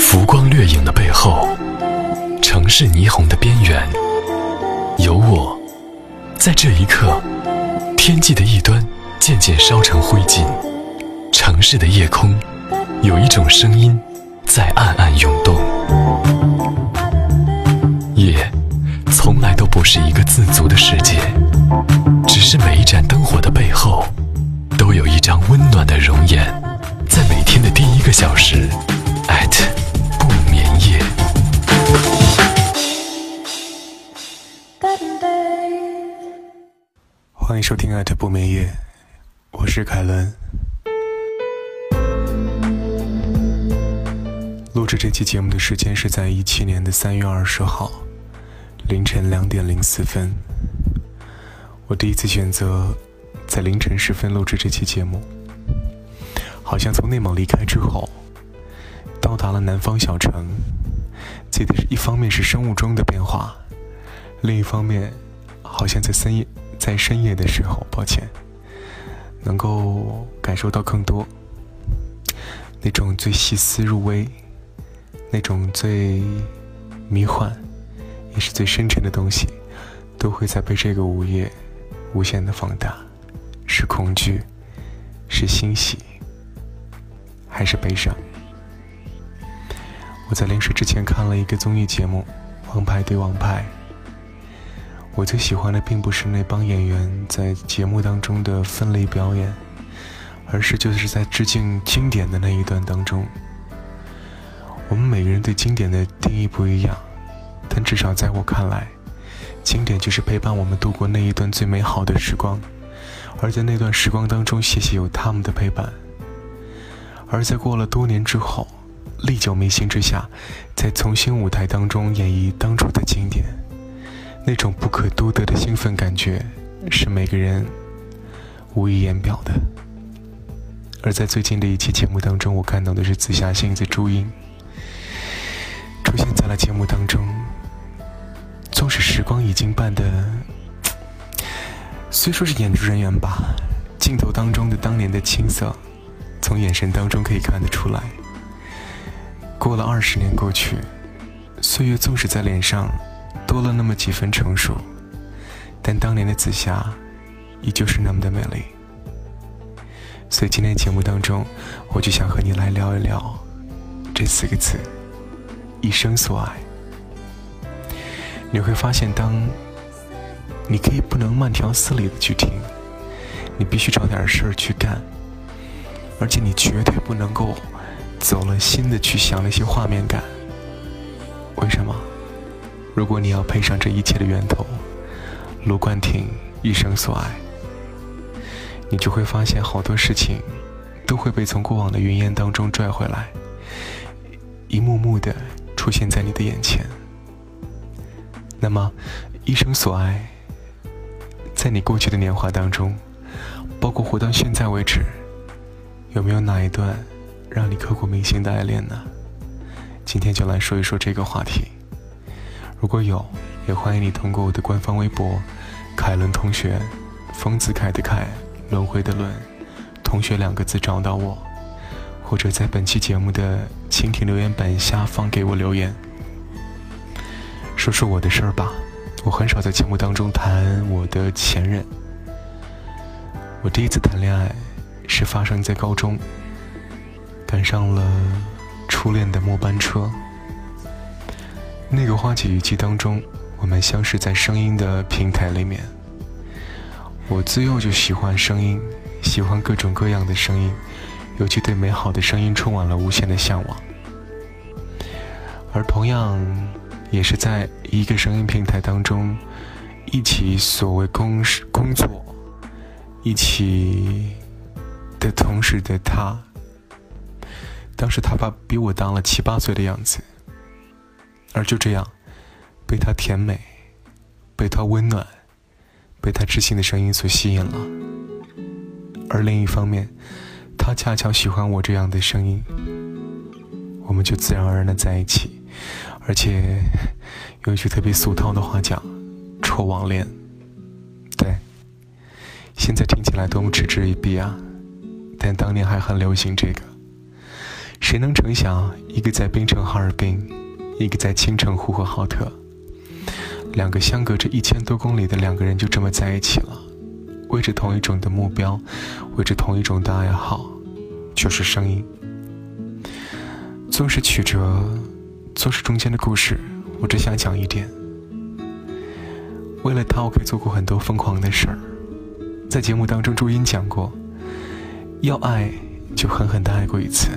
浮光掠影的背后，城市霓虹的边缘，有我，在这一刻，天际的一端渐渐烧成灰烬，城市的夜空，有一种声音在暗暗涌动。夜，从来都不是一个自足的世界，只是每一盏灯火的背后，都有一张温暖的容颜，在每天的第一个小时。收听艾特不眠夜，我是凯伦。录制这期节目的时间是在一七年的三月二十号凌晨两点零四分。我第一次选择在凌晨时分录制这期节目，好像从内蒙离开之后。到达了南方小城，记得是一方面是生物钟的变化，另一方面，好像在深夜，在深夜的时候，抱歉，能够感受到更多那种最细思入微、那种最迷幻，也是最深沉的东西，都会在被这个午夜无限的放大。是恐惧，是欣喜，还是悲伤？我在临睡之前看了一个综艺节目《王牌对王牌》。我最喜欢的并不是那帮演员在节目当中的分类表演，而是就是在致敬经典的那一段当中。我们每个人对经典的定义不一样，但至少在我看来，经典就是陪伴我们度过那一段最美好的时光，而在那段时光当中，谢谢有他们的陪伴。而在过了多年之后。历久弥新之下，在重新舞台当中演绎当初的经典，那种不可多得的兴奋感觉，是每个人无以言表的。而在最近的一期节目当中，我看到的是紫霞仙子朱茵出现在了节目当中。纵使时光已经办的，虽说是演职人员吧，镜头当中的当年的青涩，从眼神当中可以看得出来。过了二十年过去，岁月纵使在脸上多了那么几分成熟，但当年的紫霞依旧是那么的美丽。所以今天节目当中，我就想和你来聊一聊这四个字：一生所爱。你会发现，当你可以不能慢条斯理的去听，你必须找点事儿去干，而且你绝对不能够。走了心的去想那些画面感，为什么？如果你要配上这一切的源头，卢冠廷一生所爱，你就会发现好多事情都会被从过往的云烟当中拽回来，一幕幕的出现在你的眼前。那么，一生所爱，在你过去的年华当中，包括活到现在为止，有没有哪一段？让你刻骨铭心的爱恋呢？今天就来说一说这个话题。如果有，也欢迎你通过我的官方微博“凯伦同学”，丰子恺的凯，轮回的轮，同学两个字找到我，或者在本期节目的蜻蜓留言板下方给我留言，说说我的事儿吧。我很少在节目当中谈我的前任。我第一次谈恋爱是发生在高中。赶上了初恋的末班车。那个花季雨季当中，我们相识在声音的平台里面。我自幼就喜欢声音，喜欢各种各样的声音，尤其对美好的声音充满了无限的向往。而同样，也是在一个声音平台当中，一起所谓工工作，一起的同时的他。当时他爸比我大了七八岁的样子，而就这样，被他甜美、被他温暖、被他知性的声音所吸引了。而另一方面，他恰巧喜欢我这样的声音，我们就自然而然的在一起。而且有一句特别俗套的话讲：“臭网恋。”对，现在听起来多么嗤之以鼻啊！但当年还很流行这个。谁能成想，一个在冰城哈尔滨，一个在青城呼和浩特，两个相隔着一千多公里的两个人就这么在一起了，为着同一种的目标，为着同一种的爱好，就是声音。纵使曲折，纵使中间的故事，我只想讲一点。为了他，我可以做过很多疯狂的事儿。在节目当中，朱茵讲过，要爱就狠狠的爱过一次，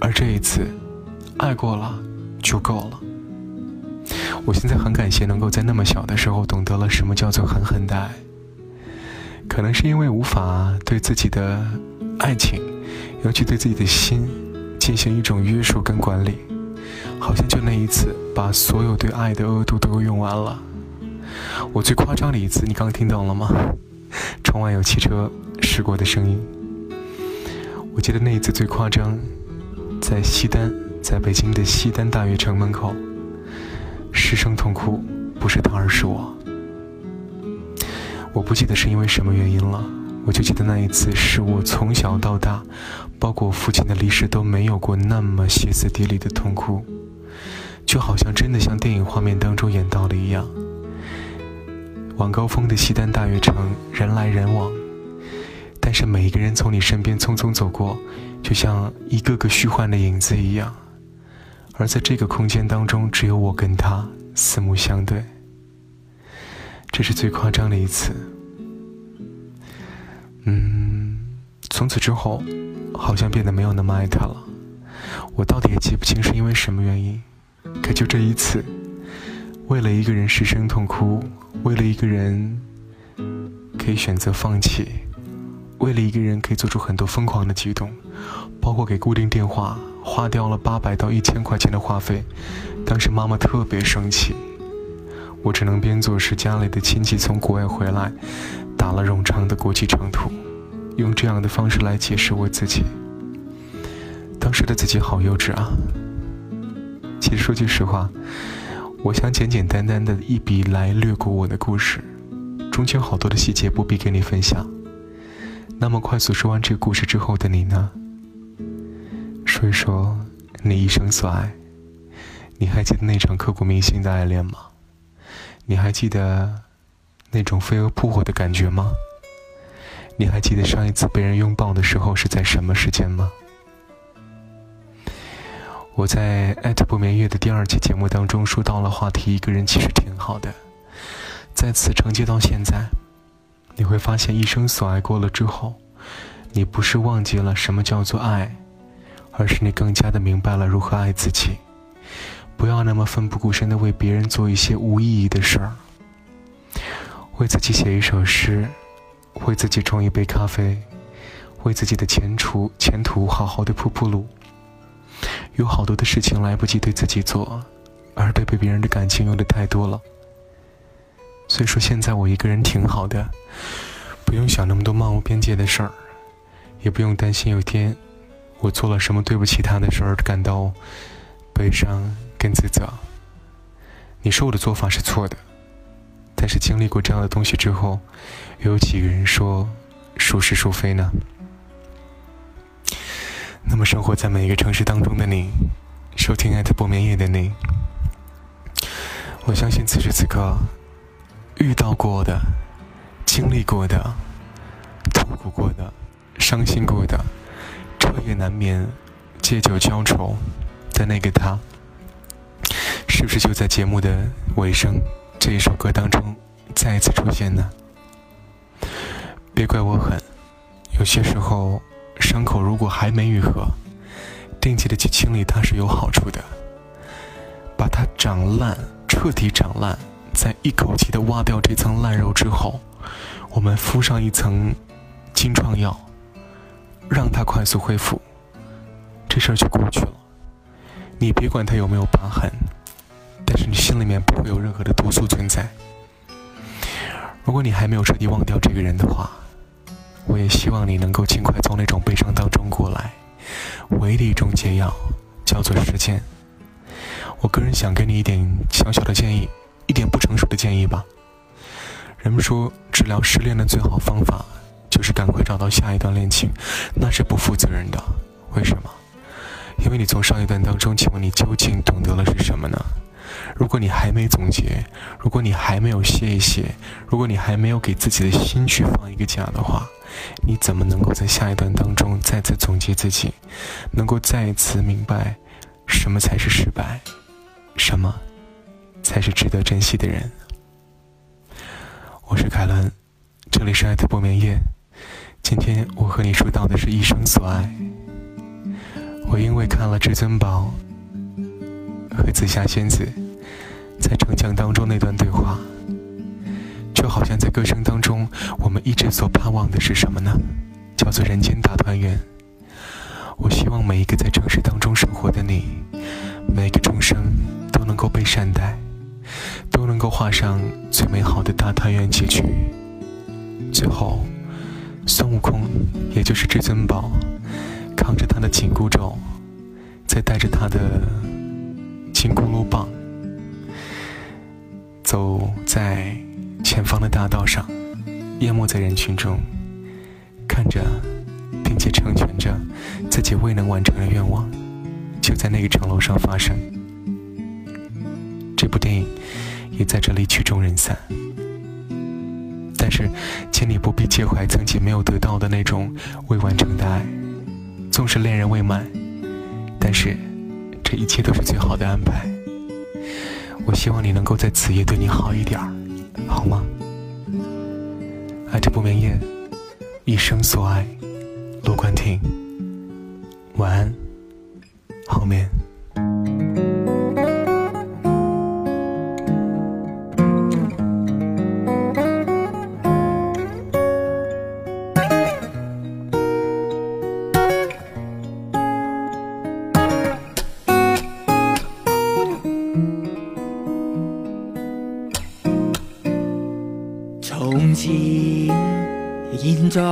而这一次，爱过了就够了。我现在很感谢能够在那么小的时候懂得了什么叫做狠狠的爱。可能是因为无法对自己的爱情，尤其对自己的心，进行一种约束跟管理，好像就那一次，把所有对爱的额度都用完了。我最夸张的一次，你刚听到了吗？窗外有汽车驶过的声音。我记得那一次最夸张，在西单，在北京的西单大悦城门口，失声痛哭，不是他，而是我。我不记得是因为什么原因了，我就记得那一次是我从小到大，包括我父亲的离世都没有过那么歇斯底里的痛哭，就好像真的像电影画面当中演到的一样。晚高峰的西单大悦城，人来人往，但是每一个人从你身边匆匆走过，就像一个个虚幻的影子一样。而在这个空间当中，只有我跟他四目相对。这是最夸张的一次。嗯，从此之后，好像变得没有那么爱他了。我到底也记不清是因为什么原因，可就这一次。为了一个人失声痛哭，为了一个人可以选择放弃，为了一个人可以做出很多疯狂的举动，包括给固定电话花掉了八百到一千块钱的话费。当时妈妈特别生气，我只能编作是家里的亲戚从国外回来，打了冗长的国际长途，用这样的方式来解释我自己。当时的自己好幼稚啊！其实说句实话。我想简简单单的一笔来略过我的故事，中间好多的细节不必跟你分享。那么快速说完这个故事之后的你呢？会说你一生所爱。你还记得那场刻骨铭心的爱恋吗？你还记得那种飞蛾扑火的感觉吗？你还记得上一次被人拥抱的时候是在什么时间吗？我在艾特不眠夜的第二期节目当中说到了话题，一个人其实挺好的。在此承接到现在，你会发现一生所爱过了之后，你不是忘记了什么叫做爱，而是你更加的明白了如何爱自己。不要那么奋不顾身的为别人做一些无意义的事儿，为自己写一首诗，为自己冲一杯咖啡，为自己的前途前途好好的铺铺路。有好多的事情来不及对自己做，而对被别人的感情用的太多了。所以说现在我一个人挺好的，不用想那么多漫无边界的事儿，也不用担心有天我做了什么对不起他的事儿感到悲伤跟自责。你说我的做法是错的，但是经历过这样的东西之后，又有几个人说孰是孰非呢？那么，生活在每一个城市当中的你，收听艾特不眠夜的你，我相信此时此刻遇到过的、经历过的、痛苦过的、伤心过的、彻夜难眠、借酒浇愁的那个他，是不是就在节目的尾声这一首歌当中再一次出现呢？别怪我狠，有些时候。伤口如果还没愈合，定期的去清理它是有好处的。把它长烂，彻底长烂，在一口气的挖掉这层烂肉之后，我们敷上一层金创药，让它快速恢复，这事儿就过去了。你别管它有没有疤痕，但是你心里面不会有任何的毒素存在。如果你还没有彻底忘掉这个人的话，我也希望你能够尽快从那种悲伤当中过来。唯一的一种解药叫做时间。我个人想给你一点小小的建议，一点不成熟的建议吧。人们说治疗失恋的最好方法就是赶快找到下一段恋情，那是不负责任的。为什么？因为你从上一段当中，请问你究竟懂得了是什么呢？如果你还没总结，如果你还没有歇一歇，如果你还没有给自己的心去放一个假的话，你怎么能够在下一段当中再次总结自己，能够再一次明白什么才是失败，什么才是值得珍惜的人？我是凯伦，这里是爱的不眠夜。今天我和你说到的是一生所爱。我因为看了至尊宝和紫霞仙子在城墙当中那段对话，就好像在歌声当中，我们一直所盼望的是什么呢？叫做人间大团圆。我希望每一个在城市当中生活的你，每个众生都能够被善待，都能够画上最美好的大团圆结局。最后。孙悟空，也就是至尊宝，扛着他的紧箍咒，再带着他的金箍噜棒，走在前方的大道上，淹没在人群中，看着，并且成全着自己未能完成的愿望，就在那个城楼上发生。这部电影也在这里曲终人散。是，请你不必介怀曾经没有得到的那种未完成的爱。纵使恋人未满，但是这一切都是最好的安排。我希望你能够在此夜对你好一点儿，好吗？爱着不眠夜，一生所爱，罗冠廷。晚安，好眠。现在、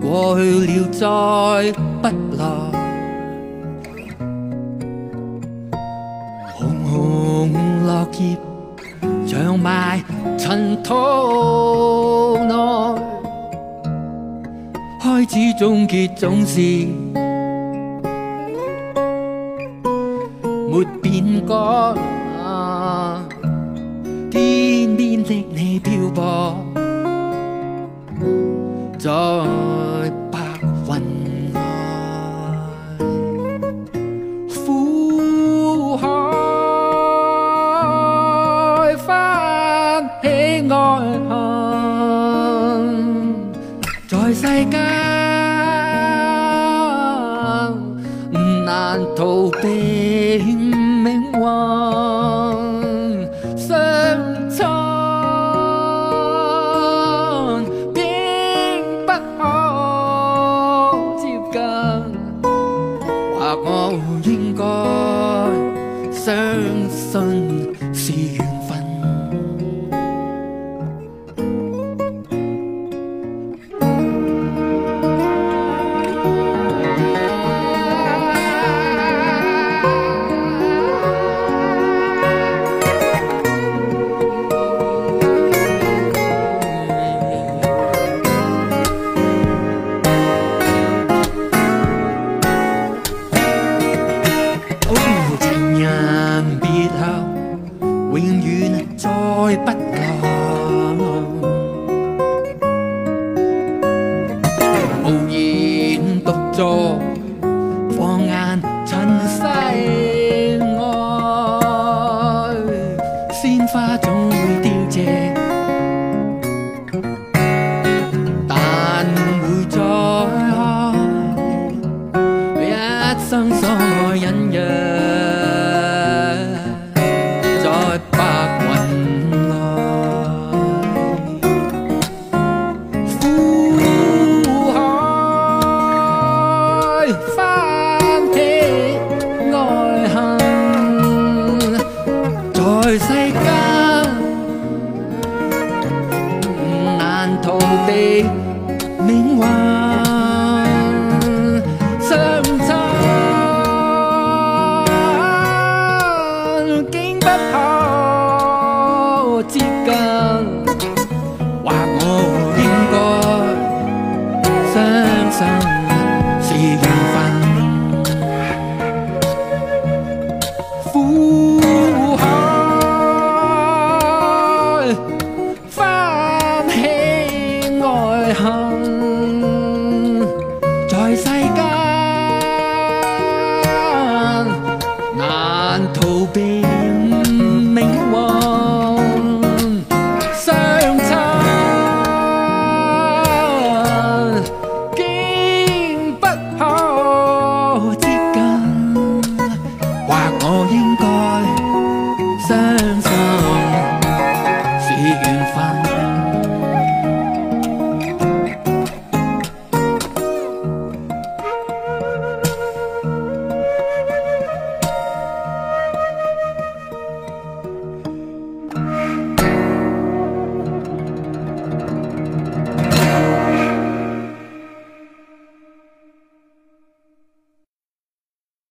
过去了，再不来。红红落叶长埋尘土内，开始终结总是没变改。天边的你漂泊。在白云外，苦海翻起爱恨，在世间难逃避命运。